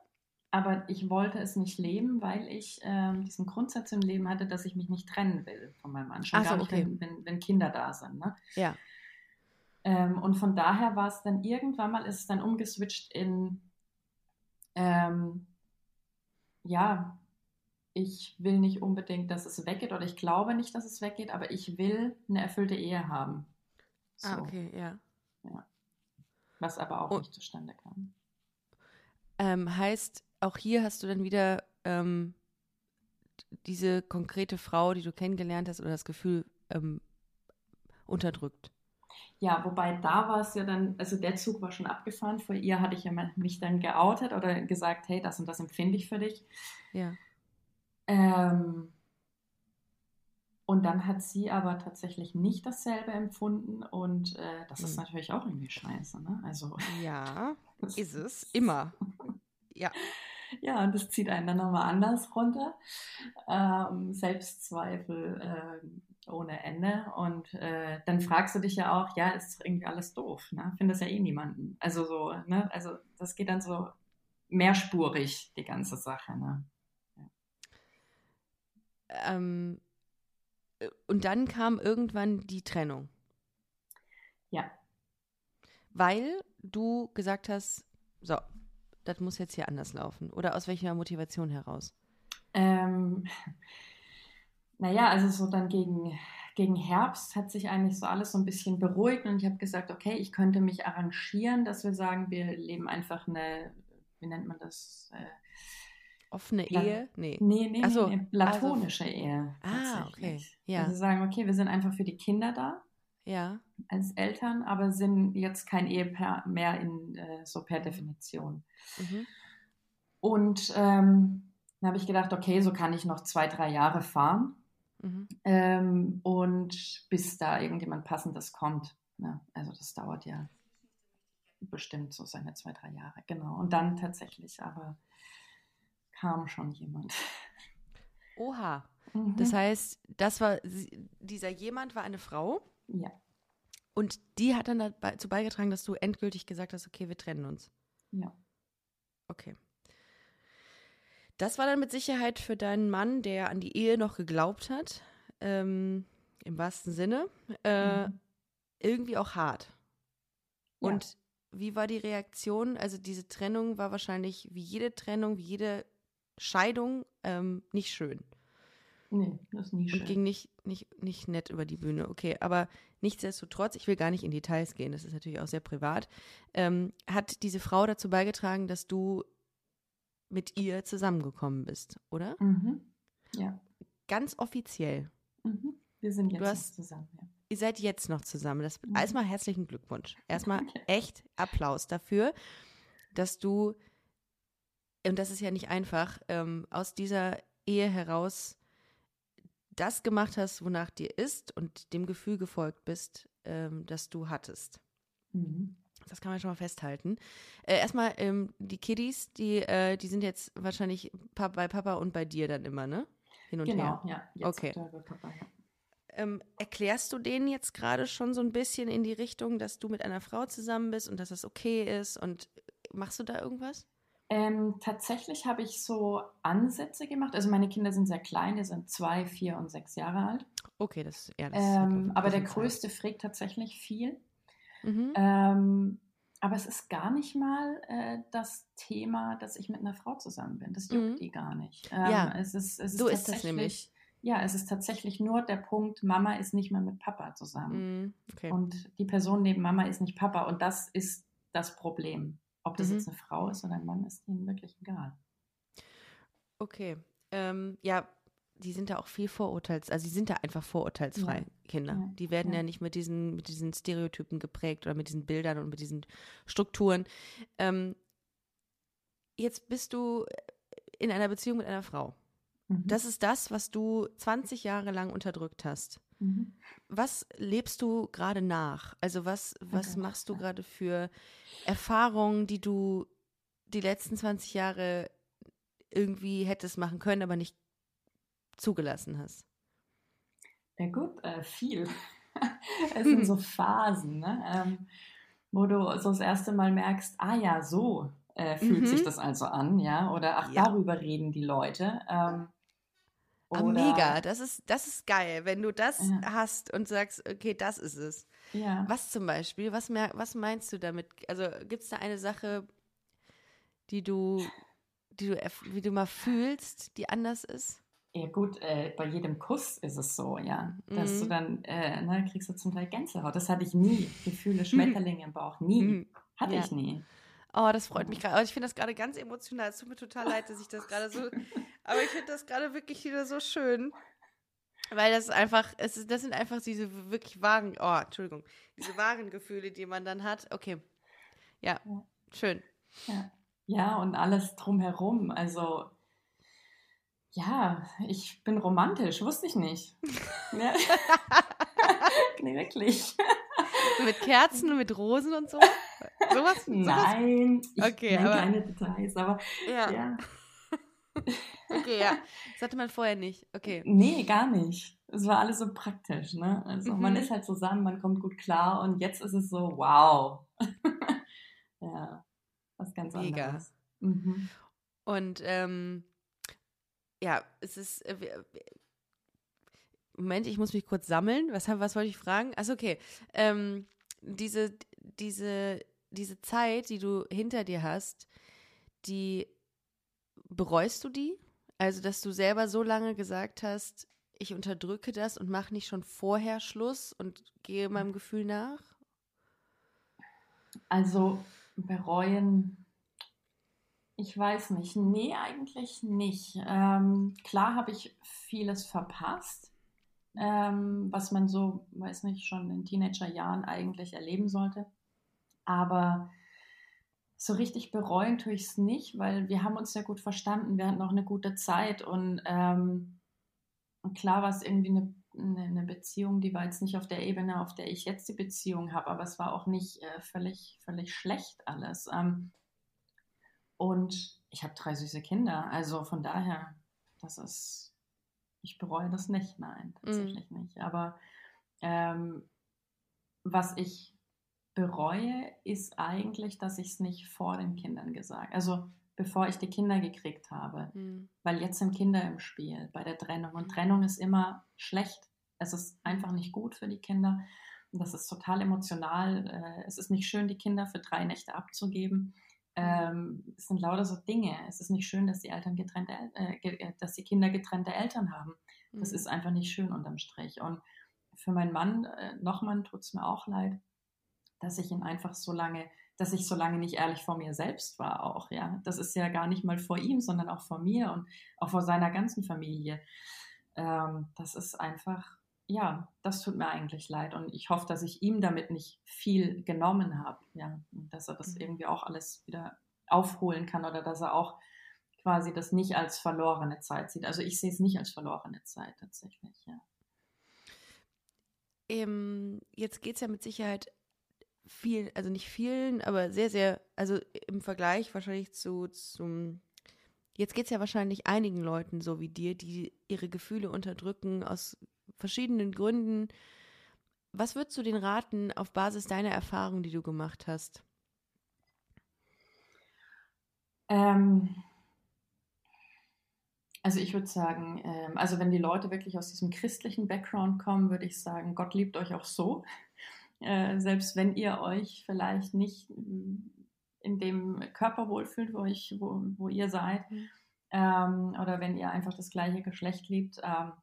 aber ich wollte es nicht leben, weil ich ähm, diesen Grundsatz im Leben hatte, dass ich mich nicht trennen will von meinem Mann. Schon so, gar nicht, okay. wenn, wenn, wenn Kinder da sind. Ne? Ja. Ähm, und von daher war es dann irgendwann mal, ist es dann umgeswitcht in, Ähm, ja, ich will nicht unbedingt, dass es weggeht oder ich glaube nicht, dass es weggeht, aber ich will eine erfüllte Ehe haben. So. Ah, okay, ja. ja. Was aber auch oh. nicht zustande kam. Ähm, heißt, auch hier hast du dann wieder ähm, diese konkrete Frau, die du kennengelernt hast, oder das Gefühl ähm, unterdrückt. Ja, wobei da war es ja dann, also der Zug war schon abgefahren. Vor ihr hatte ich ja mich dann geoutet oder gesagt, hey, das und das empfinde ich für dich. Ja. Ähm, und dann hat sie aber tatsächlich nicht dasselbe empfunden und äh, das hm. ist natürlich auch irgendwie scheiße, ne? Also. Ja, ist es. Immer. Ja. Ja, und das zieht einen dann nochmal anders runter. Ähm, Selbstzweifel äh, ohne Ende. Und äh, dann fragst du dich ja auch, ja, ist irgendwie alles doof, ne? Findest ja eh niemanden. Also so, ne? Also das geht dann so mehrspurig, die ganze Sache, ne? Ähm, äh, und dann kam irgendwann die Trennung. Ja. Weil du gesagt hast, so, das muss jetzt hier anders laufen? Oder aus welcher Motivation heraus? Ähm, naja, also so dann gegen, gegen Herbst hat sich eigentlich so alles so ein bisschen beruhigt und ich habe gesagt, okay, ich könnte mich arrangieren, dass wir sagen, wir leben einfach eine, wie nennt man das? Äh, Offene Ehe? Nee. Nee, nee, so, nee, platonische also, Ehe. Ah, okay. Ja. Also sagen, okay, wir sind einfach für die Kinder da ja. als Eltern, aber sind jetzt kein Ehepaar mehr in äh, so per Definition. Mhm. Und ähm, dann habe ich gedacht, okay, so kann ich noch zwei, drei Jahre fahren. Mhm. Ähm, und bis da irgendjemand Passendes kommt. Ne? Also das dauert ja bestimmt so seine zwei, drei Jahre. Genau. Und dann tatsächlich aber kam schon jemand. Oha. Mhm. Das heißt, das war dieser jemand war eine Frau. Ja. Und die hat dann dazu beigetragen, dass du endgültig gesagt hast, okay, wir trennen uns. Ja. Okay. Das war dann mit Sicherheit für deinen Mann, der an die Ehe noch geglaubt hat, ähm, im wahrsten Sinne, äh, mhm. irgendwie auch hart. Ja. Und wie war die Reaktion? Also diese Trennung war wahrscheinlich wie jede Trennung, wie jede Scheidung ähm, nicht schön. Nee, das ist nie schön. Und ging nicht, nicht, nicht nett über die Bühne. Okay, aber nichtsdestotrotz, ich will gar nicht in Details gehen, das ist natürlich auch sehr privat, ähm, hat diese Frau dazu beigetragen, dass du mit ihr zusammengekommen bist, oder? Mhm. Ja. Ganz offiziell. Mhm. Wir sind jetzt hast, zusammen, ja. Ihr seid jetzt noch zusammen. Das, mhm. Erstmal herzlichen Glückwunsch. Erstmal echt Applaus dafür, dass du, und das ist ja nicht einfach, ähm, aus dieser Ehe heraus das gemacht hast, wonach dir ist und dem Gefühl gefolgt bist, ähm, das du hattest. Mhm. Das kann man schon mal festhalten. Äh, erstmal, ähm, die Kiddies, die, äh, die sind jetzt wahrscheinlich bei Papa und bei dir dann immer, ne? Hin und genau, her. Genau, ja. Jetzt okay. Papa, ja. Ähm, erklärst du denen jetzt gerade schon so ein bisschen in die Richtung, dass du mit einer Frau zusammen bist und dass das okay ist? Und machst du da irgendwas? Ähm, tatsächlich habe ich so Ansätze gemacht. Also meine Kinder sind sehr klein, die sind zwei, vier und sechs Jahre alt. Okay, das, ja, das ähm, Aber der Größte fragt tatsächlich viel. Mhm. Ähm, aber es ist gar nicht mal äh, das Thema, dass ich mit einer Frau zusammen bin. Das juckt mhm. die gar nicht. Ähm, ja, es ist, es ist so ist das nämlich. Ja, es ist tatsächlich nur der Punkt, Mama ist nicht mehr mit Papa zusammen. Mhm. Okay. Und die Person neben Mama ist nicht Papa. Und das ist das Problem. Ob das mhm. jetzt eine Frau ist oder ein Mann, ist ihnen wirklich egal. Okay. Ähm, ja, die sind da auch viel vorurteils, also die sind da einfach vorurteilsfrei, ja. Kinder. Ja. Die werden ja. ja. nicht mit diesen, mit diesen Stereotypen geprägt oder mit diesen Bildern und mit diesen Strukturen. Ähm, jetzt bist du in einer Beziehung mit einer Frau. Mhm. Das ist das, was du 20 Jahre lang unterdrückt hast. Mhm. Was lebst du gerade nach? Also was, was okay. machst du gerade für Erfahrungen, die du die letzten 20 Jahre irgendwie hättest machen können, aber nicht zugelassen hast? Ja gut, äh, viel. es sind so Phasen, ne? ähm, wo du so das erste Mal merkst, ah ja, so äh, fühlt mhm. sich das also an, ja, oder ach, ja. darüber reden die Leute. Ähm, Ah, mega, das ist, das ist geil, wenn du das ja. hast und sagst, okay, das ist es. Ja. Was zum Beispiel, was, mehr, was meinst du damit? Also gibt es da eine Sache, die du, die du, wie du mal fühlst, die anders ist? Ja gut, äh, bei jedem Kuss ist es so, ja, dass mhm. du dann, äh, ne, kriegst du zum Teil Gänsehaut. Das hatte ich nie. Gefühle, Schmetterlinge im Bauch, nie. Mhm. Hatte ja. ich nie. Oh, das freut mich gerade. Ich finde das gerade ganz emotional. Es tut mir total leid, dass ich das gerade so. Aber ich finde das gerade wirklich wieder so schön. Weil das einfach, es ist, das sind einfach diese wirklich wahren, oh, Entschuldigung, diese wahren Gefühle, die man dann hat. Okay. Ja, ja. schön. Ja. ja, und alles drumherum. Also, ja, ich bin romantisch, wusste ich nicht. ja. nee, wirklich. Mit Kerzen und mit Rosen und so? Sowas? Nein, ich okay, aber, keine Details, aber ja. ja. Okay, ja. Das hatte man vorher nicht. Okay. Nee, gar nicht. Es war alles so praktisch, ne? Also mhm. man ist halt zusammen, man kommt gut klar und jetzt ist es so, wow. ja, was ganz Mega. anderes. Mhm. Und ähm, ja, es ist. Äh, Moment, ich muss mich kurz sammeln. Was, was wollte ich fragen? Achso, okay. Ähm, diese, diese, diese Zeit, die du hinter dir hast, die bereust du die? Also, dass du selber so lange gesagt hast, ich unterdrücke das und mache nicht schon vorher Schluss und gehe meinem Gefühl nach? Also, bereuen, ich weiß nicht. Nee, eigentlich nicht. Ähm, klar habe ich vieles verpasst, ähm, was man so, weiß nicht, schon in Teenagerjahren eigentlich erleben sollte. Aber so richtig bereuen tue ich es nicht, weil wir haben uns sehr gut verstanden. Wir hatten auch eine gute Zeit und, ähm, und klar war es irgendwie eine, eine, Beziehung, die war jetzt nicht auf der Ebene, auf der ich jetzt die Beziehung habe, aber es war auch nicht äh, völlig, völlig schlecht alles. Ähm, und ich habe drei süße Kinder, also von daher, das ist, ich bereue das nicht, nein, tatsächlich mm. nicht. Aber ähm, was ich bereue, ist eigentlich, dass ich es nicht vor den Kindern gesagt Also bevor ich die Kinder gekriegt habe. Mhm. Weil jetzt sind Kinder im Spiel bei der Trennung. Und Trennung ist immer schlecht. Es ist einfach nicht gut für die Kinder. Und das ist total emotional. Äh, es ist nicht schön, die Kinder für drei Nächte abzugeben. Ähm, es sind lauter so Dinge. Es ist nicht schön, dass die Eltern getrennte, äh, äh dass die Kinder getrennte Eltern haben. Das mhm. ist einfach nicht schön unterm Strich. Und für meinen Mann, äh, Nochmann, tut es mir auch leid dass ich ihn einfach so lange, dass ich so lange nicht ehrlich vor mir selbst war auch, ja. Das ist ja gar nicht mal vor ihm, sondern auch vor mir und auch vor seiner ganzen Familie. Ähm, das ist einfach, ja, das tut mir eigentlich leid und ich hoffe, dass ich ihm damit nicht viel genommen habe, ja, und dass er das mhm. irgendwie auch alles wieder aufholen kann oder dass er auch quasi das nicht als verlorene Zeit sieht. Also ich sehe es nicht als verlorene Zeit tatsächlich, ja. Ähm, jetzt geht es ja mit Sicherheit vielen, also nicht vielen, aber sehr, sehr, also im Vergleich wahrscheinlich zu zum Jetzt geht es ja wahrscheinlich einigen Leuten so wie dir, die ihre Gefühle unterdrücken aus verschiedenen Gründen. Was würdest du den raten auf Basis deiner Erfahrung, die du gemacht hast? Ähm, also ich würde sagen, ähm, also wenn die Leute wirklich aus diesem christlichen Background kommen, würde ich sagen, Gott liebt euch auch so. Äh, selbst wenn ihr euch vielleicht nicht in dem Körper wohlfühlt, wo, ich, wo, wo ihr seid, mhm. ähm, oder wenn ihr einfach das gleiche Geschlecht liebt. Ähm,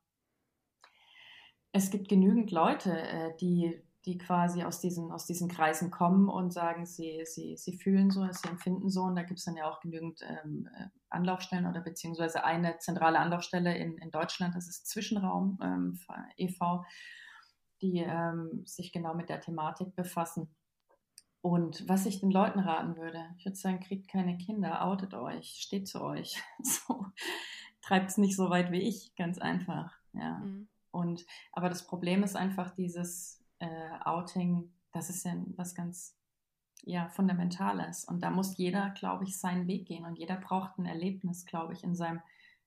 es gibt genügend Leute, äh, die, die quasi aus diesen, aus diesen Kreisen kommen und sagen, sie, sie, sie fühlen so, sie empfinden so. Und da gibt es dann ja auch genügend ähm, äh, Anlaufstellen oder beziehungsweise eine zentrale Anlaufstelle in, in Deutschland, das ist Zwischenraum ähm, e.V die ähm, sich genau mit der Thematik befassen. Und was ich den Leuten raten würde, ich würde sagen, kriegt keine Kinder, outet euch, steht zu euch. So, treibt es nicht so weit wie ich, ganz einfach. Ja. Mhm. Und aber das Problem ist einfach dieses äh, Outing, das ist ja was ganz ja, Fundamentales. Und da muss jeder, glaube ich, seinen Weg gehen. Und jeder braucht ein Erlebnis, glaube ich, in seinem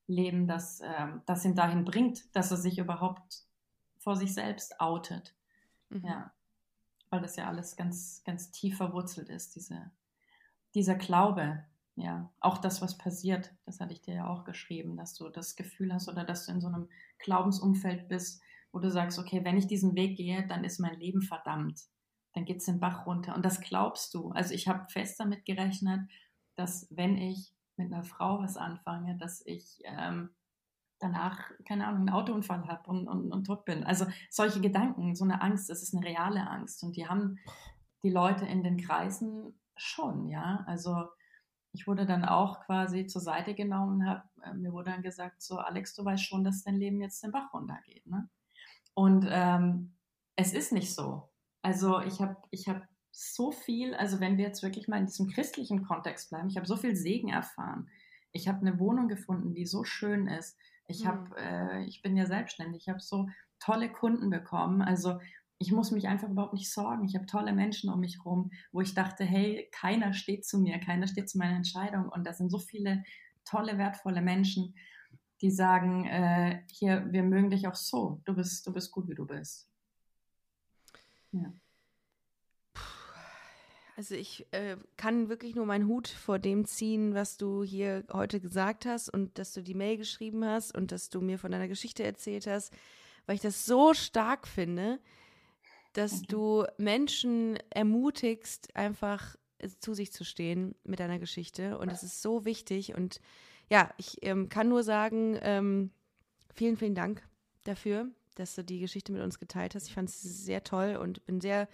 Leben, das, ähm, das ihn dahin bringt, dass er sich überhaupt vor sich selbst outet. Mhm. Ja. Weil das ja alles ganz, ganz tief verwurzelt ist, diese, dieser Glaube. Ja, auch das, was passiert, das hatte ich dir ja auch geschrieben, dass du das Gefühl hast oder dass du in so einem Glaubensumfeld bist, wo du sagst, okay, wenn ich diesen Weg gehe, dann ist mein Leben verdammt. Dann geht es den Bach runter. Und das glaubst du. Also ich habe fest damit gerechnet, dass wenn ich mit einer Frau was anfange, dass ich ähm, danach, keine Ahnung, einen Autounfall habe und, und, und tot bin. Also solche Gedanken, so eine Angst, das ist eine reale Angst. Und die haben die Leute in den Kreisen schon, ja. Also ich wurde dann auch quasi zur Seite genommen, hab, äh, mir wurde dann gesagt, so Alex, du weißt schon, dass dein Leben jetzt den Bach runtergeht. Ne? Und ähm, es ist nicht so. Also ich habe ich hab so viel, also wenn wir jetzt wirklich mal in diesem christlichen Kontext bleiben, ich habe so viel Segen erfahren. Ich habe eine Wohnung gefunden, die so schön ist. Ich, mhm. äh, ich bin ja selbstständig, ich habe so tolle Kunden bekommen. Also ich muss mich einfach überhaupt nicht sorgen. Ich habe tolle Menschen um mich herum, wo ich dachte, hey, keiner steht zu mir, keiner steht zu meiner Entscheidung. Und da sind so viele tolle, wertvolle Menschen, die sagen, äh, hier, wir mögen dich auch so. Du bist, du bist gut, wie du bist. Ja. Also ich äh, kann wirklich nur meinen Hut vor dem ziehen, was du hier heute gesagt hast und dass du die Mail geschrieben hast und dass du mir von deiner Geschichte erzählt hast, weil ich das so stark finde, dass mhm. du Menschen ermutigst, einfach äh, zu sich zu stehen mit deiner Geschichte. Und das ist so wichtig. Und ja, ich ähm, kann nur sagen, ähm, vielen, vielen Dank dafür, dass du die Geschichte mit uns geteilt hast. Ich fand es sehr toll und bin sehr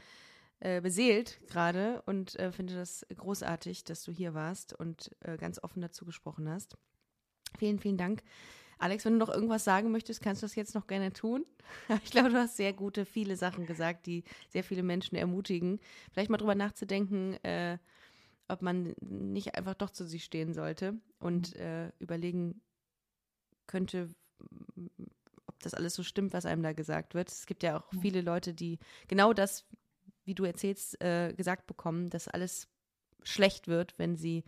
äh, beseelt gerade und äh, finde das großartig, dass du hier warst und äh, ganz offen dazu gesprochen hast. Vielen, vielen Dank. Alex, wenn du noch irgendwas sagen möchtest, kannst du das jetzt noch gerne tun. Ich glaube, du hast sehr gute, viele Sachen gesagt, die sehr viele Menschen ermutigen. Vielleicht mal drüber nachzudenken, äh, ob man nicht einfach doch zu sich stehen sollte und mhm. äh, überlegen könnte, ob das alles so stimmt, was einem da gesagt wird. Es gibt ja auch viele Leute, die genau das, wie du erzählst, äh, gesagt bekommen, dass alles schlecht wird, wenn sie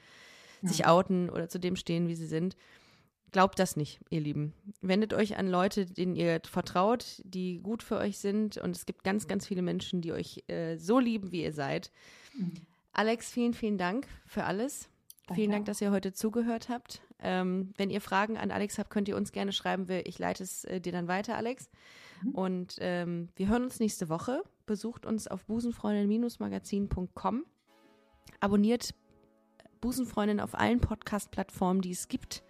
ja. sich outen oder zu dem stehen, wie sie sind. Glaubt das nicht, ihr Lieben. Wendet euch an Leute, denen ihr vertraut, die gut für euch sind. Und es gibt ganz, ganz viele Menschen, die euch äh, so lieben, wie ihr seid. Mhm. Alex, vielen, vielen Dank für alles. Danke. Vielen Dank, dass ihr heute zugehört habt. Ähm, wenn ihr Fragen an Alex habt, könnt ihr uns gerne schreiben. Ich leite es äh, dir dann weiter, Alex. Mhm. Und ähm, wir hören uns nächste Woche. Besucht uns auf busenfreundin-magazin.com. Abonniert Busenfreundin auf allen Podcast-Plattformen, die es gibt.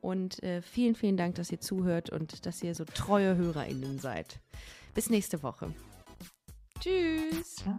Und äh, vielen, vielen Dank, dass ihr zuhört und dass ihr so treue HörerInnen seid. Bis nächste Woche. Tschüss. Ciao.